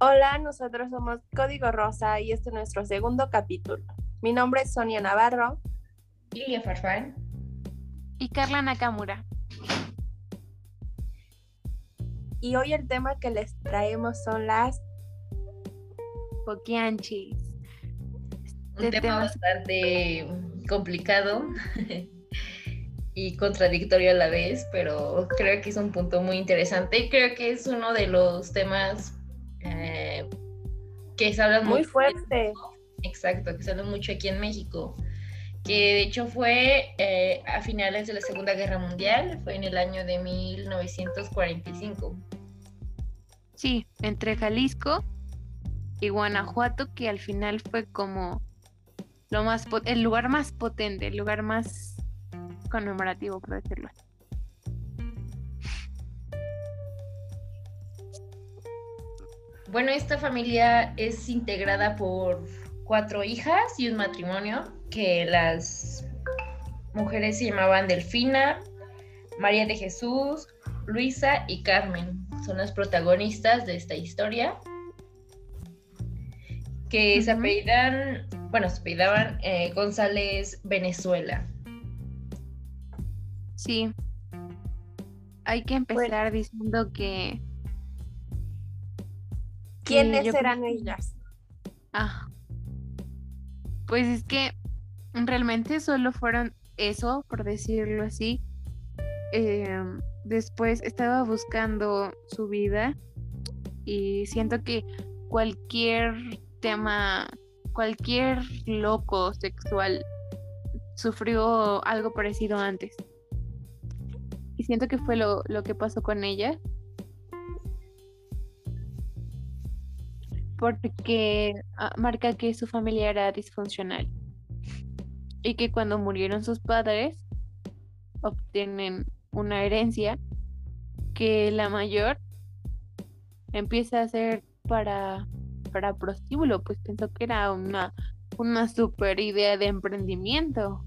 Hola, nosotros somos Código Rosa y este es nuestro segundo capítulo. Mi nombre es Sonia Navarro. Lilia Farfán. Y Carla Nakamura. Y hoy el tema que les traemos son las poquianchis. Un este tema bastante complicado y contradictorio a la vez, pero creo que es un punto muy interesante y creo que es uno de los temas que se hablan muy fuerte. Exacto, que se hablan mucho aquí en México, que de hecho fue eh, a finales de la Segunda Guerra Mundial, fue en el año de 1945. Sí, entre Jalisco y Guanajuato, que al final fue como lo más el lugar más potente, el lugar más conmemorativo, por decirlo así. Bueno, esta familia es integrada por cuatro hijas y un matrimonio que las mujeres se llamaban Delfina, María de Jesús, Luisa y Carmen. Son las protagonistas de esta historia. Que se apellidan, bueno, se apellidaban eh, González Venezuela. Sí. Hay que empezar diciendo que ¿Quiénes eran ellas? Ah. Pues es que realmente solo fueron eso, por decirlo así. Em, después estaba buscando su vida y siento que cualquier tema, cualquier loco sexual sufrió algo parecido antes. Y siento que fue lo, lo que pasó con ella. Porque ah, marca que su familia era disfuncional y que cuando murieron sus padres obtienen una herencia que la mayor empieza a ser para, para prostíbulo, pues pensó que era una, una super idea de emprendimiento.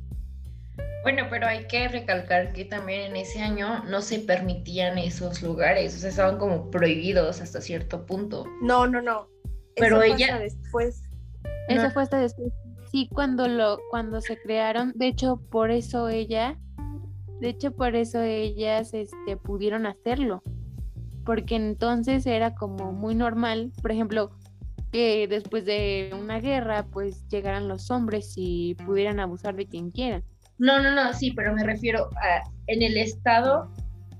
Bueno, pero hay que recalcar que también en ese año no se permitían esos lugares, o sea, estaban como prohibidos hasta cierto punto. No, no, no. Pero ella después. Eso fue hasta después. Sí, cuando lo cuando se crearon, de hecho por eso ella de hecho por eso ellas este pudieron hacerlo. Porque entonces era como muy normal, por ejemplo, que después de una guerra pues llegaran los hombres y pudieran abusar de quien quieran. No, no, no, sí, pero me refiero a en el estado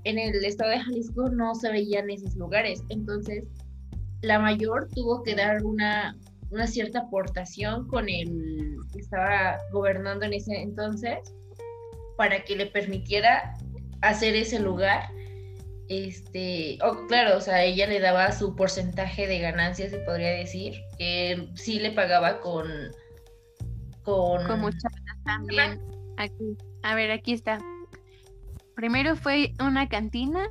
en el estado de Jalisco no se veían esos lugares, entonces la mayor tuvo que dar una, una cierta aportación con el que estaba gobernando en ese entonces para que le permitiera hacer ese lugar. Este, oh, claro, o sea, ella le daba su porcentaje de ganancias, se podría decir, que sí le pagaba con con, con también. Aquí, a ver, aquí está. Primero fue una cantina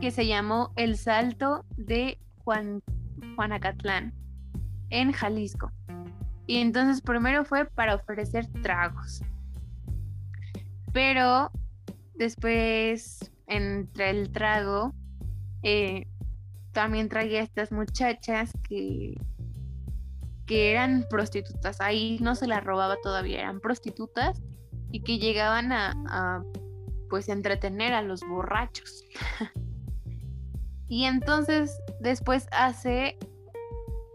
que se llamó El Salto de Juan, Juanacatlán, en Jalisco. Y entonces primero fue para ofrecer tragos. Pero después, entre el trago, eh, también traía estas muchachas que, que eran prostitutas. Ahí no se las robaba todavía, eran prostitutas y que llegaban a, a pues entretener a los borrachos. Y entonces después hace,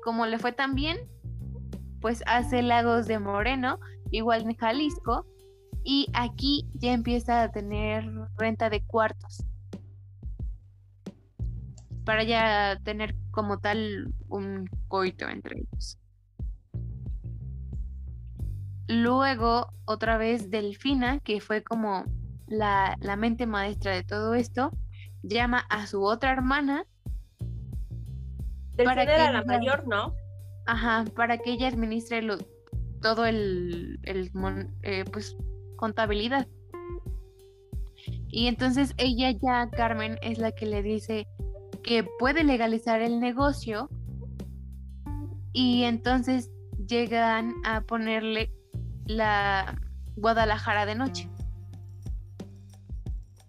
como le fue tan bien, pues hace Lagos de Moreno, igual en Jalisco, y aquí ya empieza a tener renta de cuartos. Para ya tener como tal un coito entre ellos. Luego, otra vez Delfina, que fue como la, la mente maestra de todo esto, llama a su otra hermana. Para que la mayor, ¿no? Ajá, para que ella administre todo el, el eh, pues, contabilidad. Y entonces ella ya, Carmen, es la que le dice que puede legalizar el negocio y entonces llegan a ponerle la Guadalajara de noche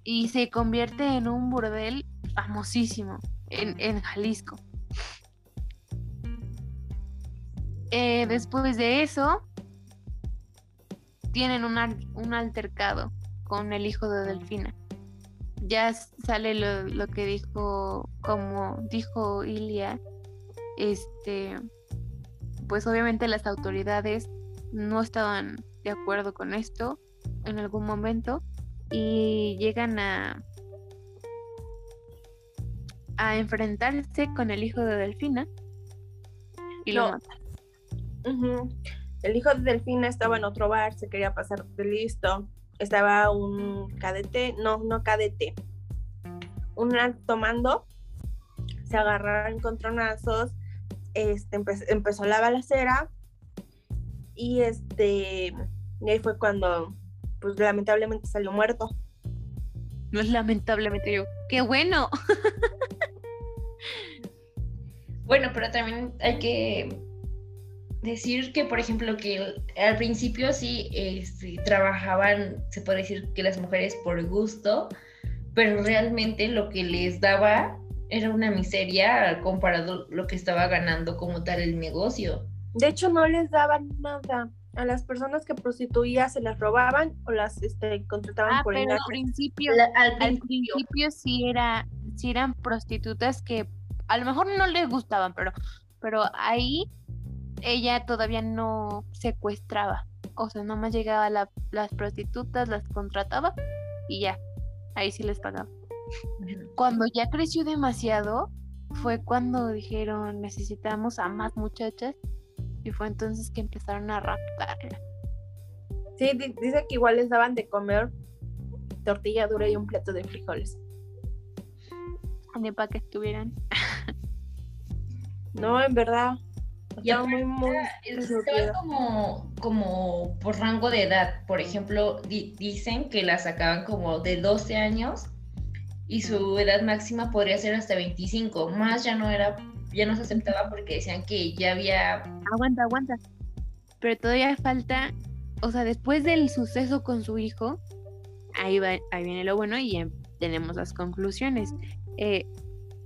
y se convierte en un burdel famosísimo en, Jalisco. Eh, después de eso, tienen un, un altercado con el hijo de Delfina. Ya sale lo, lo que dijo, como dijo Ilia, este, pues obviamente las autoridades no estaban de acuerdo con esto en algún momento y llegan a a enfrentarse con el hijo de Delfina y lo No. El hijo de Delfina estaba en otro bar, se quería pasar de listo. Estaba un cadete, no, no cadete, un alto mando. Se agarraron encontronazos, este, empe- empezó la balacera y este, y ahí fue cuando, pues lamentablemente salió muerto. No es lamentablemente yo. ¡Qué bueno! Bueno, pero también hay que decir que, por ejemplo, que al principio sí este, trabajaban, se puede decir que las mujeres por gusto, pero realmente lo que les daba era una miseria comparado lo que estaba ganando como tal el negocio. De hecho, no les daban nada. A las personas que prostituían se las robaban o las este, contrataban Ah, por pero al principio, La- al al principio, principio sí era, sí eran prostitutas que a lo mejor no les gustaban, pero, pero ahí ella todavía no secuestraba. O sea, nomás llegaba la- las prostitutas, las contrataba y ya. Ahí sí les pagaba. Cuando ya creció demasiado, fue cuando dijeron necesitamos a más muchachas. Y fue entonces que empezaron a raptarla. Sí, di- dice que igual les daban de comer tortilla dura y un plato de frijoles. Para que estuvieran. No, en verdad. Y Estaba muy, muy. Estaban como, como por rango de edad. Por ejemplo, di- dicen que la sacaban como de 12 años y su edad máxima podría ser hasta 25. Más ya no era, ya no se aceptaba porque decían que ya había. Aguanta, aguanta. Pero todavía falta, o sea, después del suceso con su hijo, ahí, va, ahí viene lo bueno y em- tenemos las conclusiones. Eh,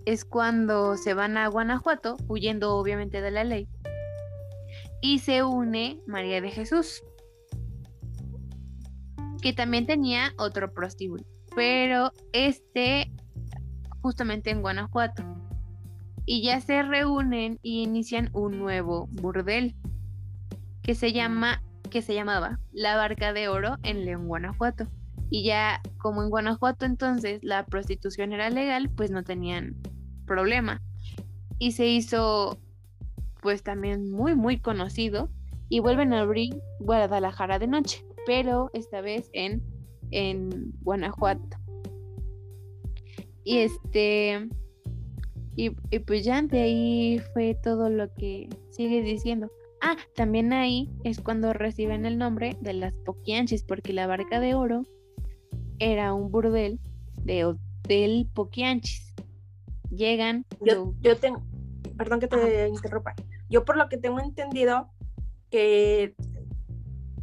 es cuando se van a Guanajuato, huyendo obviamente de la ley, y se une María de Jesús, que también tenía otro prostíbulo, pero este justamente en Guanajuato. Y ya se reúnen y inician un nuevo burdel que se llama que se llamaba La Barca de Oro en León, Guanajuato. Y ya como en Guanajuato entonces la prostitución era legal, pues no tenían problema. Y se hizo pues también muy muy conocido y vuelven a abrir Guadalajara de noche, pero esta vez en en Guanajuato. Y este y, y pues ya de ahí fue todo lo que sigue diciendo. Ah, también ahí es cuando reciben el nombre de las Poquianchis, porque la barca de oro era un burdel de Hotel Poquianchis. Llegan, Yo, yo tengo, perdón que te interrumpa. Yo por lo que tengo entendido que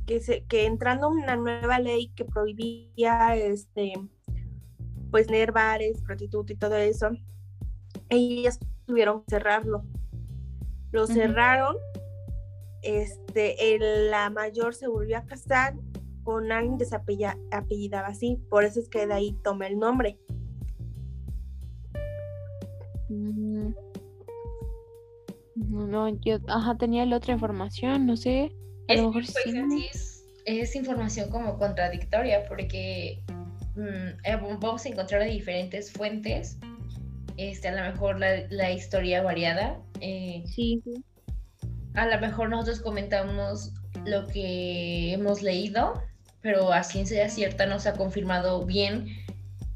que, se, que entrando una nueva ley que prohibía este pues tener bares, prostituta y todo eso, ellas tuvieron que cerrarlo. Lo cerraron. Este, el- la mayor se volvió a casar con alguien que se apellidaba así, por eso es que de ahí toma el nombre. Mm. No, no, yo ajá, tenía la otra información, no sé. A Es lo mejor pues, sí. es, es información como contradictoria porque mm, eh, vamos a encontrar de diferentes fuentes. Este, a lo mejor la, la historia variada. eh, Sí, sí. a lo mejor nosotros comentamos lo que hemos leído, pero a ciencia cierta no se ha confirmado bien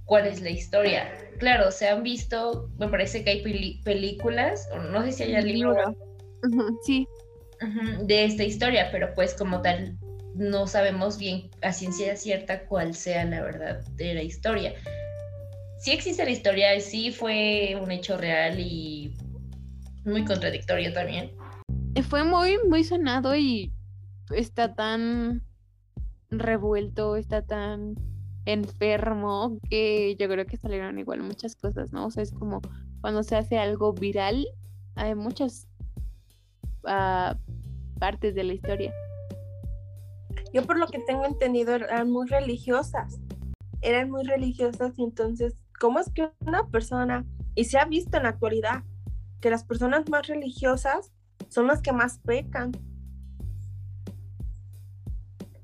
cuál es la historia. Claro, se han visto, me parece que hay peli- películas, o no sé si haya libros Libro. Sí, de esta historia, pero pues como tal no sabemos bien a ciencia cierta cuál sea la verdad de la historia. Sí existe la historia, sí fue un hecho real y muy contradictorio también. fue muy, muy sonado y está tan revuelto, está tan enfermo que yo creo que salieron igual muchas cosas, ¿no? O sea, es como cuando se hace algo viral, hay muchas ah, partes de la historia. Yo por lo que tengo entendido eran muy religiosas. Eran muy religiosas y entonces, ¿cómo es que una persona, y se ha visto en la actualidad, que las personas más religiosas son las que más pecan?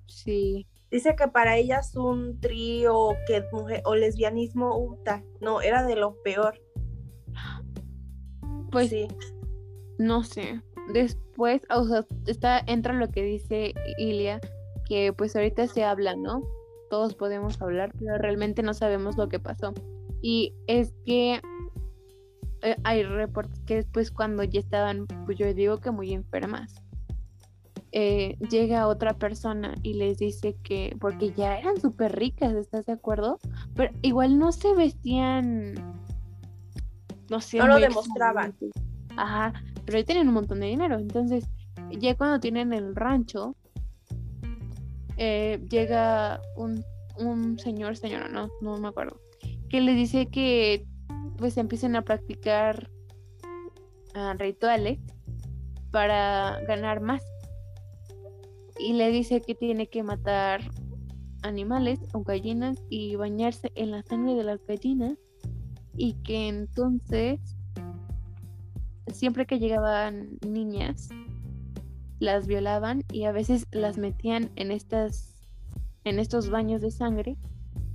Sí. Dice que para ellas un trío que mujer, o lesbianismo, uta, no, era de lo peor. Pues sí. no sé. Después, o sea, está, entra lo que dice Ilia, que pues ahorita se habla, ¿no? Todos podemos hablar, pero realmente no sabemos lo que pasó. Y es que eh, hay reportes que después cuando ya estaban, pues yo digo que muy enfermas, eh, llega otra persona y les dice que, porque ya eran súper ricas, ¿estás de acuerdo? Pero igual no se vestían, no sé. No lo demostraban. Ajá, pero ahí tienen un montón de dinero. Entonces, ya cuando tienen el rancho, eh, llega un, un señor, señora, no, no me acuerdo, que les dice que pues empiecen a practicar ah, rituales para ganar más. Y le dice que tiene que matar animales o gallinas y bañarse en la sangre de las gallinas. Y que entonces, siempre que llegaban niñas, las violaban y a veces las metían en estas en estos baños de sangre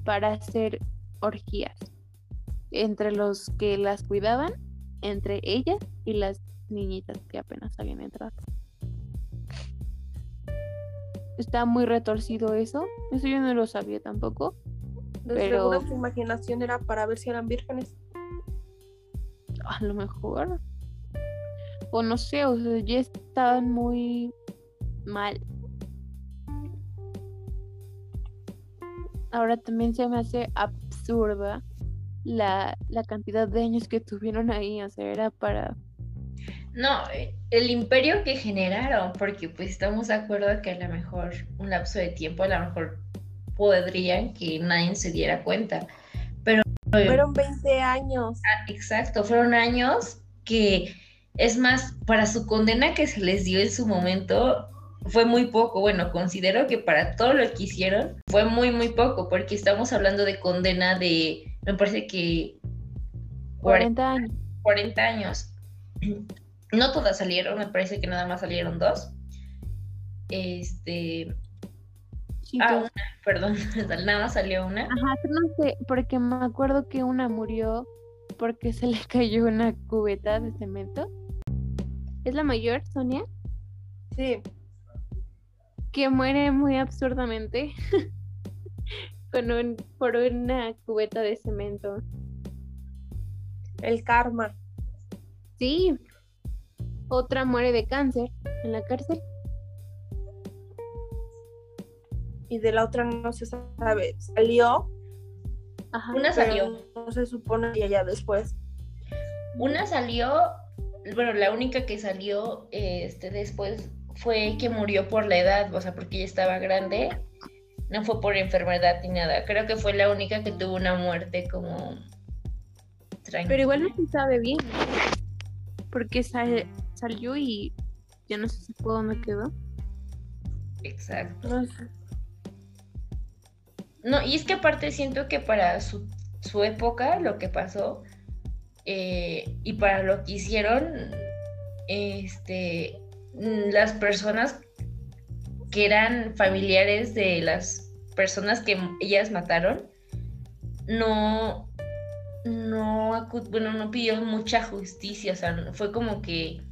para hacer orgías entre los que las cuidaban, entre ellas y las niñitas que apenas habían entrado. Está muy retorcido eso. Eso yo no lo sabía tampoco. De Pero- seguro su imaginación era para ver si eran vírgenes. A lo mejor. O no sé, o sea, ya estaban muy mal. Ahora también se me hace absurda la, la cantidad de años que tuvieron ahí. O sea, era para No, eh, el imperio que generaron, porque pues estamos de acuerdo que a lo mejor un lapso de tiempo, a lo mejor podrían que nadie se diera cuenta. Pero Fueron 20 años. Ah, Exacto, fueron años que, es más, para su condena que se les dio en su momento, fue muy poco. Bueno, considero que para todo lo que hicieron fue muy, muy poco, porque estamos hablando de condena de, me parece que 40 años. 40 años. No todas salieron, me parece que nada más salieron dos. Este, Sí, ah, una, perdón, nada más salió una. Ajá, no sé, porque me acuerdo que una murió porque se le cayó una cubeta de cemento. ¿Es la mayor, Sonia? Sí. Que muere muy absurdamente con un, por una cubeta de cemento. El karma. Sí. Otra muere de cáncer en la cárcel. Y de la otra no se sabe. Salió. Ajá. Una salió. No se supone que ya después. Una salió, bueno, la única que salió este, después fue que murió por la edad, o sea, porque ella estaba grande, no fue por enfermedad ni nada. Creo que fue la única que tuvo una muerte como tranquila. Pero igual no se sabe bien. Porque sal- salió y ya no sé si fue dónde quedó. Exacto. No sé. No, y es que aparte siento que para su, su época, lo que pasó, eh, y para lo que hicieron, este, las personas que eran familiares de las personas que ellas mataron, no, no, bueno, no pidió mucha justicia, o sea, fue como que,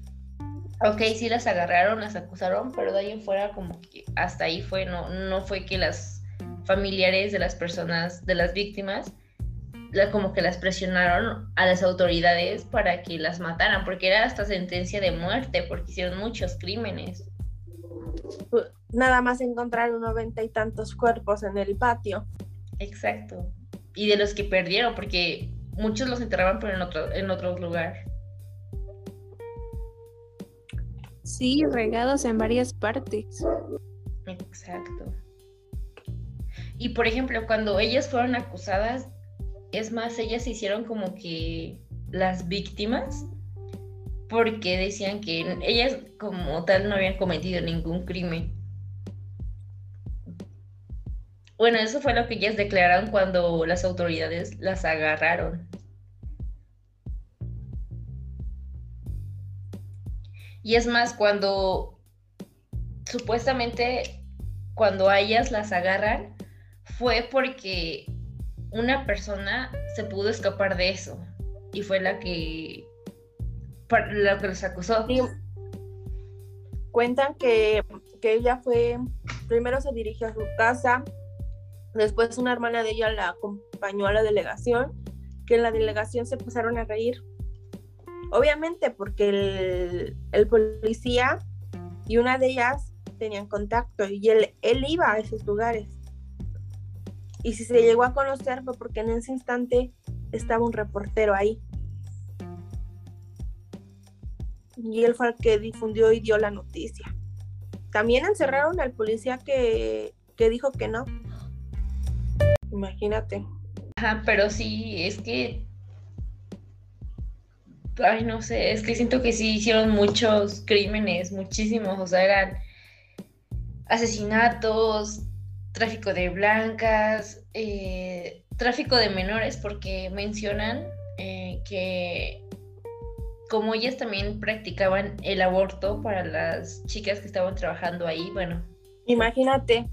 ok, sí las agarraron, las acusaron, pero de ahí en fuera como que hasta ahí fue, no, no fue que las familiares de las personas, de las víctimas, la- como que las presionaron a las autoridades para que las mataran, porque era hasta sentencia de muerte, porque hicieron muchos crímenes. Nada más encontraron noventa y tantos cuerpos en el patio. Exacto. Y de los que perdieron, porque muchos los enterraban, pero en otro, en otro lugar. Sí, regados en varias partes. Exacto. Y por ejemplo, cuando ellas fueron acusadas, es más, ellas se hicieron como que las víctimas, porque decían que ellas como tal no habían cometido ningún crimen. Bueno, eso fue lo que ellas declararon cuando las autoridades las agarraron. Y es más, cuando supuestamente cuando a ellas las agarran, fue porque una persona se pudo escapar de eso. Y fue la que la que los acusó. Cuentan que, que ella fue, primero se dirigió a su casa, después una hermana de ella la acompañó a la delegación, que en la delegación se empezaron a reír Obviamente porque el, policía y una de ellas tenían contacto y él, él iba a esos lugares. Y si se llegó a conocer fue porque en ese instante estaba un reportero ahí. Y él fue el que difundió y dio la noticia. También encerraron al policía que, que dijo que no. Imagínate. Ajá, pero sí, es que ay, no sé, es que siento que sí hicieron muchos crímenes, muchísimos, o sea, eran asesinatos, tráfico de blancas, eh, tráfico de menores, porque mencionan eh, que como ellas también practicaban el aborto para las chicas que estaban trabajando ahí, bueno. Imagínate,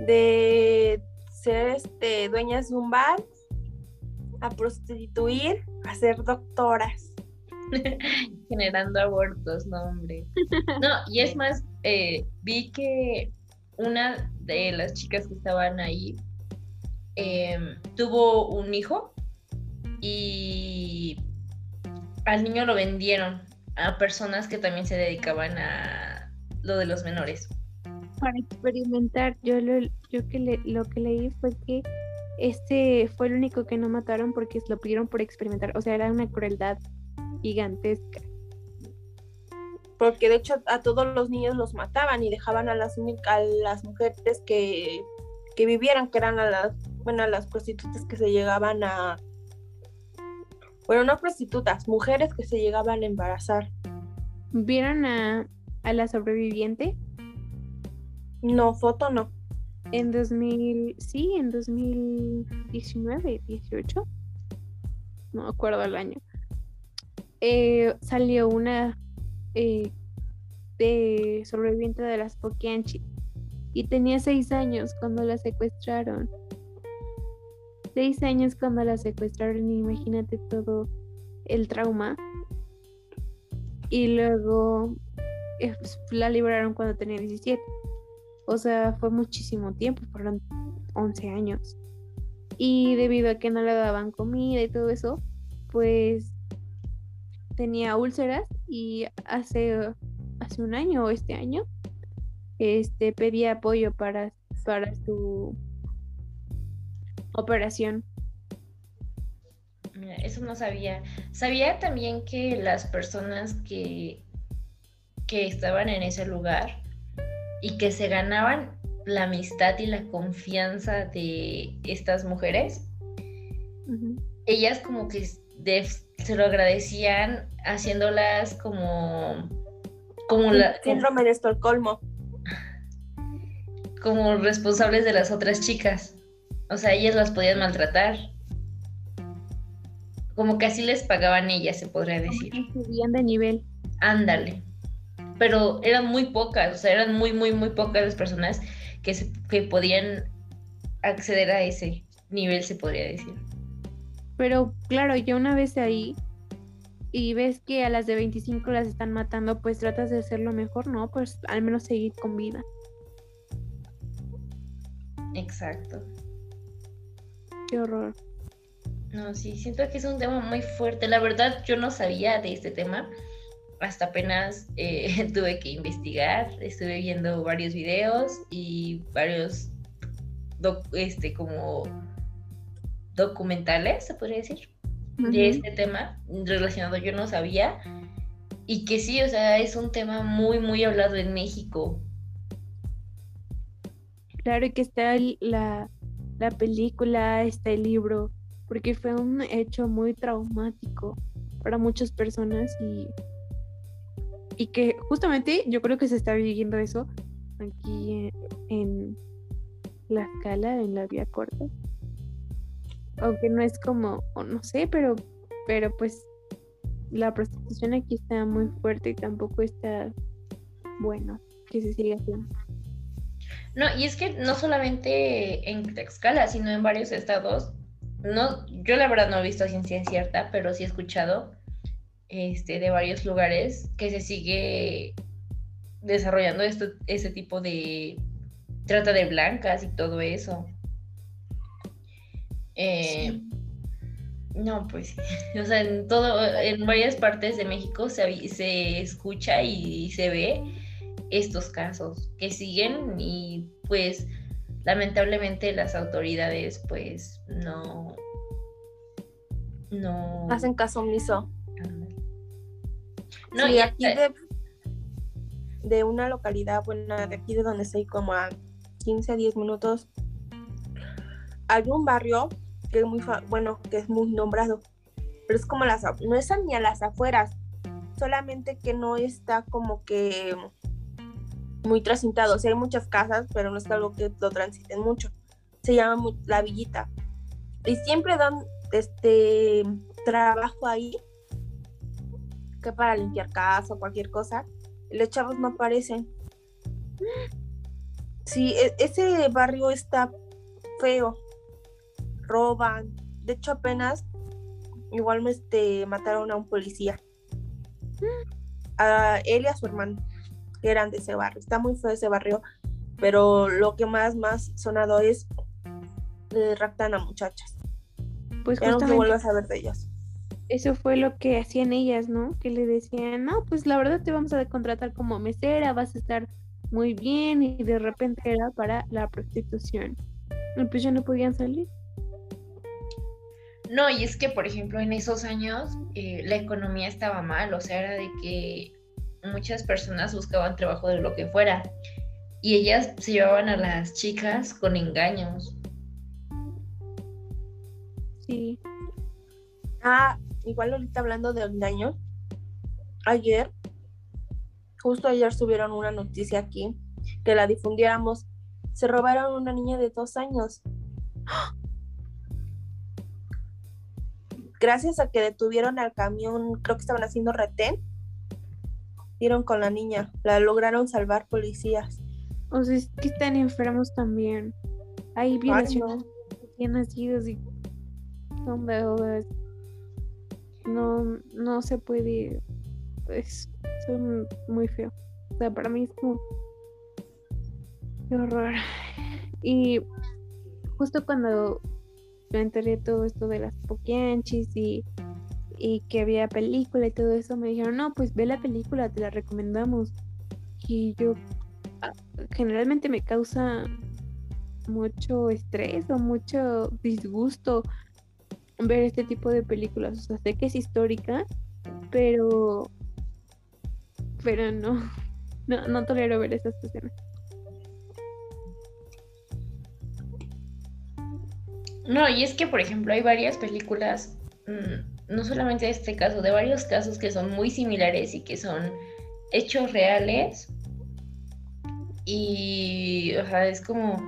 de ser este, dueñas de un bar a prostituir a ser doctoras. Generando abortos, no, hombre. No, y es más, eh, vi que una de las chicas que estaban ahí em, tuvo un hijo y al niño lo vendieron a personas que también se dedicaban a lo de los menores. Para experimentar, yo lo, yo que lo que leí fue que este fue el único que no mataron porque lo pidieron por experimentar. O sea, era una crueldad gigantesca. Porque de hecho a todos los niños los mataban y dejaban a las, a las mujeres que, que vivieran, que eran a las, bueno, a las prostitutas que se llegaban a... Bueno, no prostitutas, mujeres que se llegaban a embarazar. ¿Vieron a, a la sobreviviente? No, foto no en 2000, sí, en 2019, 18, no me acuerdo el año, eh, salió una eh, de sobreviviente de las Poquianchi y tenía seis años cuando la secuestraron. Seis años cuando la secuestraron, imagínate todo el trauma. Y luego eh, pues, la libraron cuando tenía 17. O sea, fue muchísimo tiempo, fueron 11 años. Y debido a que no le daban comida y todo eso, pues tenía úlceras y hace, hace un año o este año este, pedía apoyo para, para su operación. Eso no sabía. Sabía también que las personas que, que estaban en ese lugar y que se ganaban la amistad y la confianza de estas mujeres, ellas como que se lo agradecían haciéndolas como... como la, Síndrome de Estocolmo. Como responsables de las otras chicas. O sea, ellas las podían maltratar. Como que así les pagaban ellas, se podría decir. Subían de nivel. Ándale pero eran muy pocas, o sea, eran muy, muy, muy pocas las personas que, se, que podían acceder a ese nivel, se podría decir. Pero claro, yo una vez ahí y ves que a las de 25 las están matando, pues tratas de hacerlo mejor, ¿no? Pues al menos seguir con vida. Exacto. Qué horror. No, sí, siento que es un tema muy fuerte. La verdad, yo no sabía de este tema hasta apenas eh, tuve que investigar, estuve viendo varios videos y varios, este, como documentales, se podría decir, de este tema relacionado, yo no sabía, y que sí, o sea, es un tema muy, muy hablado en México. Claro que está la, la película, está el libro, porque fue un hecho muy traumático para muchas personas y, y que justamente yo creo que se está viviendo eso aquí en, la escala, en la vía corta. Aunque no es como, no sé, pero, pero pues la prostitución aquí está muy fuerte y tampoco está bueno que se siga haciendo. No, y es que no solamente en Tlaxcala, sino en varios estados. No, yo la verdad no he visto ciencia cierta, pero sí he escuchado este, de varios lugares que se sigue desarrollando esto, ese tipo de trata de blancas y todo eso. Eh, no, pues, o sea, en todo, en varias partes de México se, se escucha y se ve estos casos que siguen y pues lamentablemente las autoridades pues no no hacen caso omiso. No, y aquí de, de, una localidad, bueno, de aquí de donde estoy como a 15 a 10 minutos, hay un barrio que es muy, bueno, que es muy nombrado, pero es como las, no es ni a las afueras, solamente que no está como que muy transitado. Sí hay muchas casas, pero no es algo que lo transiten mucho. Se llama La Villita. Y siempre dan este trabajo ahí, que para limpiar casa o cualquier cosa, los chavos no aparecen. Sí, e, ese barrio está feo. Roban. De hecho, apenas igual me este, mataron a un policía. A él y a su hermano que eran de ese barrio. Está muy feo ese barrio, pero lo que más, más sonado es eh, raptan a muchachas. Pues ya no te vuelvas a ver de ellas. Eso fue lo que hacían ellas, ¿no? Que le decían, no, pues la verdad te vamos a contratar como mesera, vas a estar muy bien y de repente era para la prostitución. Y pues ya no podían salir. No, y es que, por ejemplo, en esos años eh, la economía estaba mal, o sea, era de que muchas personas buscaban trabajo de lo que fuera y ellas se llevaban a las chicas con engaños. Sí. Ah, igual ahorita hablando de engaños, ayer, justo ayer subieron una noticia aquí que la difundiéramos. Se robaron una niña de dos años. Gracias a que detuvieron al camión, creo que estaban haciendo retén, dieron con la niña. La lograron salvar policías. O sea, es que están enfermos también. Hay violaciones recién nacidos y son de no, no se puede. Es, son muy feo. O sea, para mí es como. Qué horror. Y justo cuando yo enteré todo esto de las poquianchis y y que había película y todo eso, me dijeron, no, pues ve la película, te la recomendamos. Y yo ah, generalmente me causa mucho estrés o mucho disgusto ver este tipo de películas. O sea, sé que es histórica, pero pero no, no, no tolero ver esas escenas. No, y es que, por ejemplo, hay varias películas mm, no solamente de este caso, de varios casos que son muy similares y que son hechos reales. Y, o sea, es como,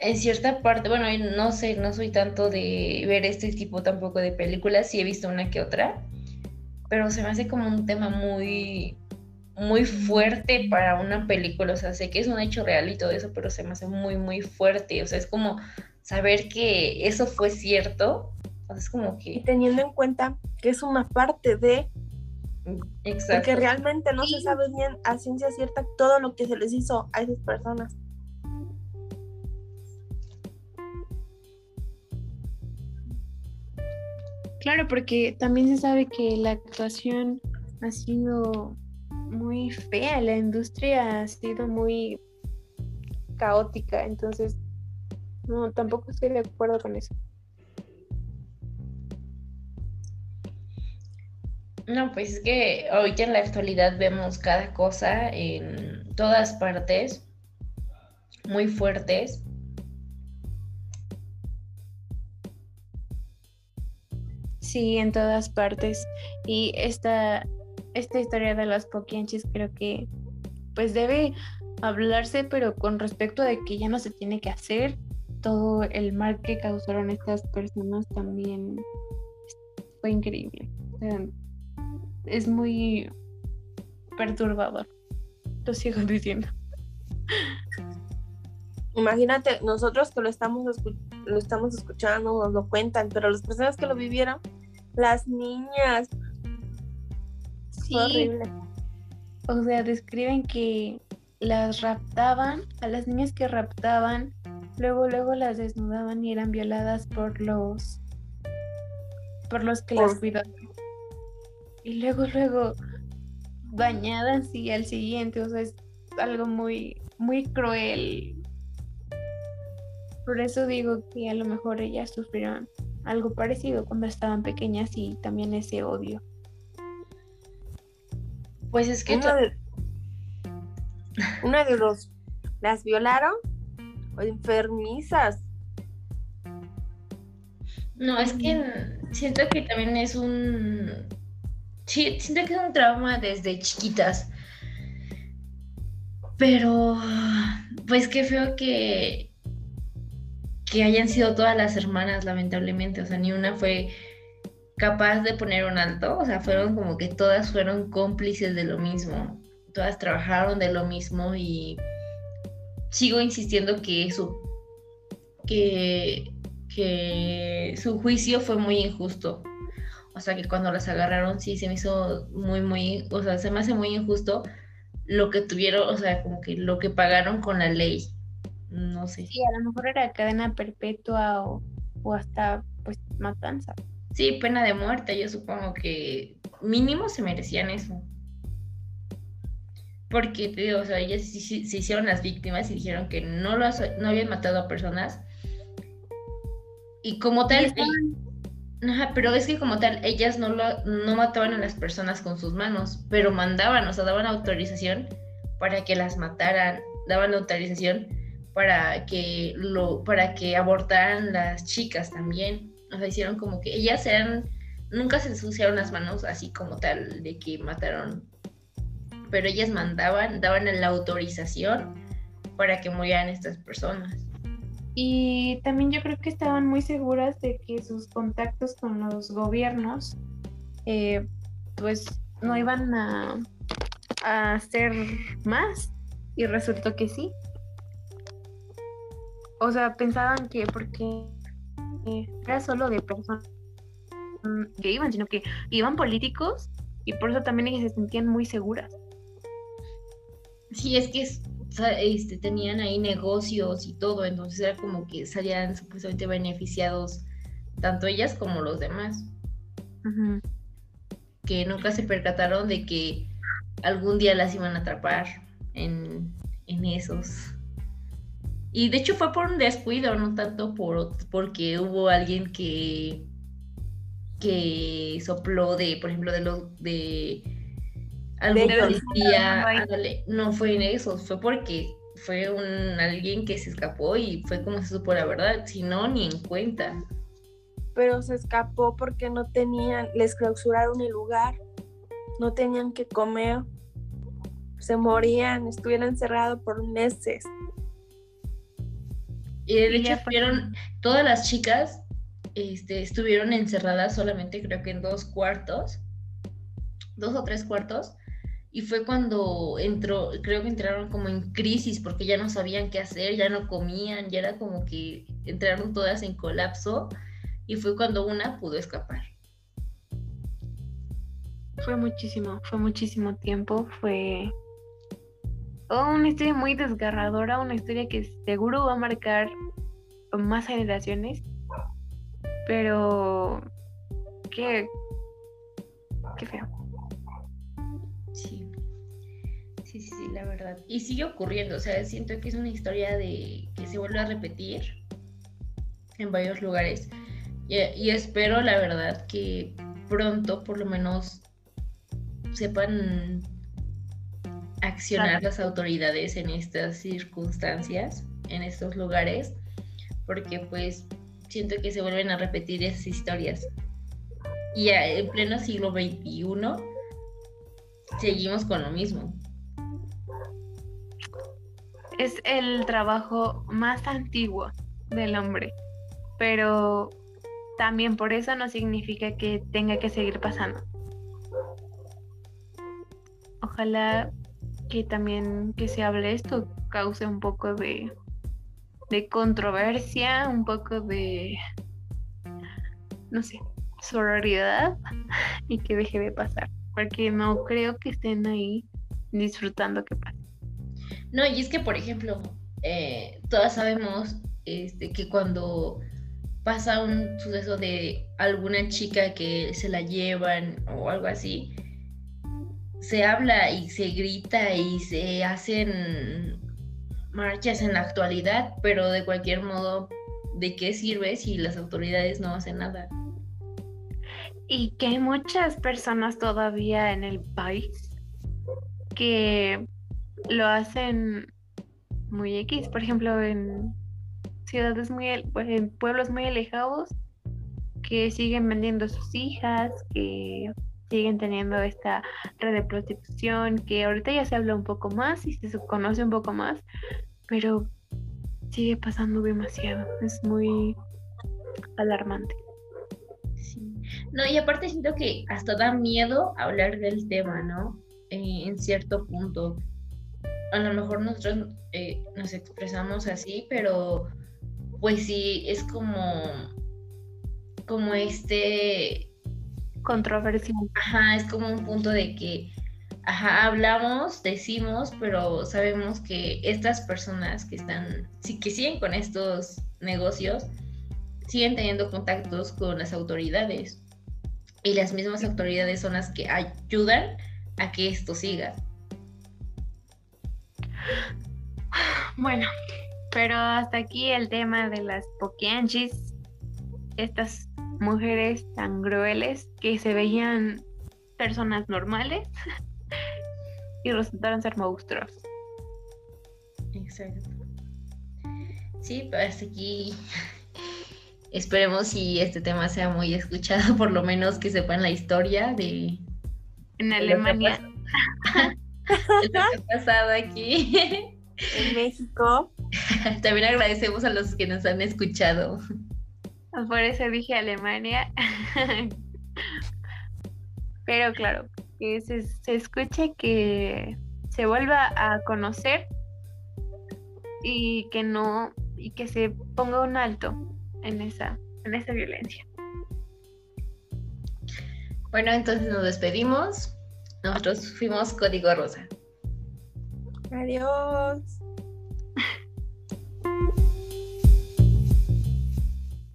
en cierta parte, bueno, no sé, no soy tanto de ver este tipo tampoco de películas, sí he visto una que otra, pero se me hace como un tema muy, muy fuerte para una película, o sea, sé que es un hecho real y todo eso, pero se me hace muy, muy fuerte, o sea, es como saber que eso fue cierto es como que... Y teniendo en cuenta que es una parte de... Exacto. Que realmente no se sabe bien a ciencia cierta todo lo que se les hizo a esas personas. Claro, porque también se sabe que la actuación ha sido muy fea, la industria ha sido muy caótica, entonces no, tampoco estoy de acuerdo con eso. No, pues es que ahorita en la actualidad vemos cada cosa en todas partes, muy fuertes. Sí, en todas partes. Y esta, esta historia de las poquianchis creo que pues debe hablarse, pero con respecto de que ya no se tiene que hacer, todo el mal que causaron estas personas también fue increíble. es muy perturbador. Lo sigo diciendo. Imagínate, nosotros que lo estamos, lo estamos escuchando, nos lo cuentan, pero las personas que lo vivieron, las niñas. Sí. horrible. O sea, describen que las raptaban, a las niñas que raptaban, luego luego las desnudaban y eran violadas por los por los que las cuidaban. Y luego luego bañadas y al siguiente, o sea, es algo muy muy cruel. Por eso digo que a lo mejor ellas sufrieron algo parecido cuando estaban pequeñas y también ese odio. Pues es que una de los las violaron o enfermizas. No, es que siento que también es un sí, siento que es un trauma desde chiquitas. Pero pues qué feo que que hayan sido todas las hermanas, lamentablemente. O sea, ni una fue capaz de poner un alto. O sea, fueron como que todas fueron cómplices de lo mismo todas trabajaron de lo mismo y sigo insistiendo que su, que, que su juicio fue muy injusto. O sea que cuando las agarraron sí se me hizo muy, muy, o sea, se me hace muy injusto lo que tuvieron, o sea, como que lo que pagaron con la ley. No sé. Sí, a lo mejor era cadena perpetua o, o hasta pues matanza. Sí, pena de muerte, yo supongo que mínimo se merecían eso porque te digo, o sea, ellas se, hicieron las víctimas y dijeron que no, no habían matado a personas. Y como tal, pero es que como tal, ellas no, lo, no mataban a las personas con sus manos, pero mandaban, o sea, daban autorización para que las mataran, daban autorización para que lo, para que abortaran las chicas también. O sea, hicieron como que ellas eran, nunca se ensuciaron las manos así como tal de que mataron pero ellas mandaban, daban la autorización para que murieran estas personas. Y también yo creo que estaban muy seguras de que sus contactos con los gobiernos, eh, pues no iban a, a hacer más. Y resultó que sí. O sea, pensaban que porque era solo de personas que iban, sino que iban políticos y por eso también ellas se sentían muy seguras. Sí, es que este, tenían ahí negocios y todo, entonces era como que salían supuestamente beneficiados tanto ellas como los demás. Que nunca se percataron de que algún día las iban a atrapar en, en esos. Y de hecho fue por un descuido, no tanto por porque hubo alguien que que sopló de, por ejemplo, de los de algún policía, no fue en eso, fue porque fue un alguien que se escapó y fue como se supo la verdad, si no, ni en cuenta. Pero se escapó porque no tenían, les clausuraron el lugar, no tenían que comer, se morían, estuvieron encerrados por meses. Y de hecho fueron, todas las chicas este, estuvieron encerradas solamente creo que en dos cuartos, dos o tres cuartos, y fue cuando entró, creo que entraron como en crisis porque ya no sabían qué hacer, ya no comían, ya era como que entraron todas en colapso y fue cuando una pudo escapar. Fue muchísimo, fue muchísimo tiempo, fue una historia muy desgarradora, una historia que seguro va a marcar más generaciones, pero qué, qué feo. Sí, sí, sí, la verdad. Y sigue ocurriendo, o sea, siento que es una historia de que se vuelve a repetir en varios lugares. Y, espero, la verdad, que pronto por lo menos sepan accionar las autoridades en estas circunstancias, en estos lugares, porque pues siento que se vuelven a repetir esas historias. Y en pleno siglo XXI seguimos con lo mismo. Es el trabajo más antiguo del hombre, pero también por eso no significa que tenga que seguir pasando. Ojalá que también que se hable esto cause un poco de, de controversia, un poco de, no sé, sororidad y que deje de pasar, porque no creo que estén ahí disfrutando que pase. No, y es que, por ejemplo, eh, todas sabemos este, que cuando pasa un suceso de alguna chica que se la llevan o algo así, se habla y se grita y se hacen marchas en la actualidad, pero de cualquier modo, ¿de qué sirve si las autoridades no hacen nada? Y que hay muchas personas todavía en el país que lo hacen muy X, por ejemplo, en ciudades muy, pues, en pueblos muy alejados, que siguen vendiendo sus hijas, que siguen teniendo esta red de prostitución, que ahorita ya se habla un poco más y se conoce un poco más, pero sigue pasando demasiado, es muy alarmante. No, y aparte siento que hasta da miedo hablar del tema, ¿no? Eh, en cierto punto. A lo mejor nosotros eh, nos expresamos así, pero pues sí, es como, como este... Controversial. Ajá, es como un punto de que, ajá, hablamos, decimos, pero sabemos que estas personas que están, sí, que siguen con estos negocios, siguen teniendo contactos con las autoridades. Y las mismas autoridades son las que ayudan a que esto siga. Bueno, pero hasta aquí el tema de las poquianchis, estas mujeres tan crueles que se veían personas normales y resultaron ser monstruos. Exacto. Sí, pues aquí esperemos si este tema sea muy escuchado, por lo menos que sepan la historia de... En Alemania. Lo que ha pasado aquí. En México. También agradecemos a los que nos han escuchado. Por eso dije Alemania. Pero claro, que se, se escuche que se vuelva a conocer y que no y que se ponga un alto en esa en esa violencia. Bueno, entonces nos despedimos. Nosotros fuimos Código Rosa. Adiós.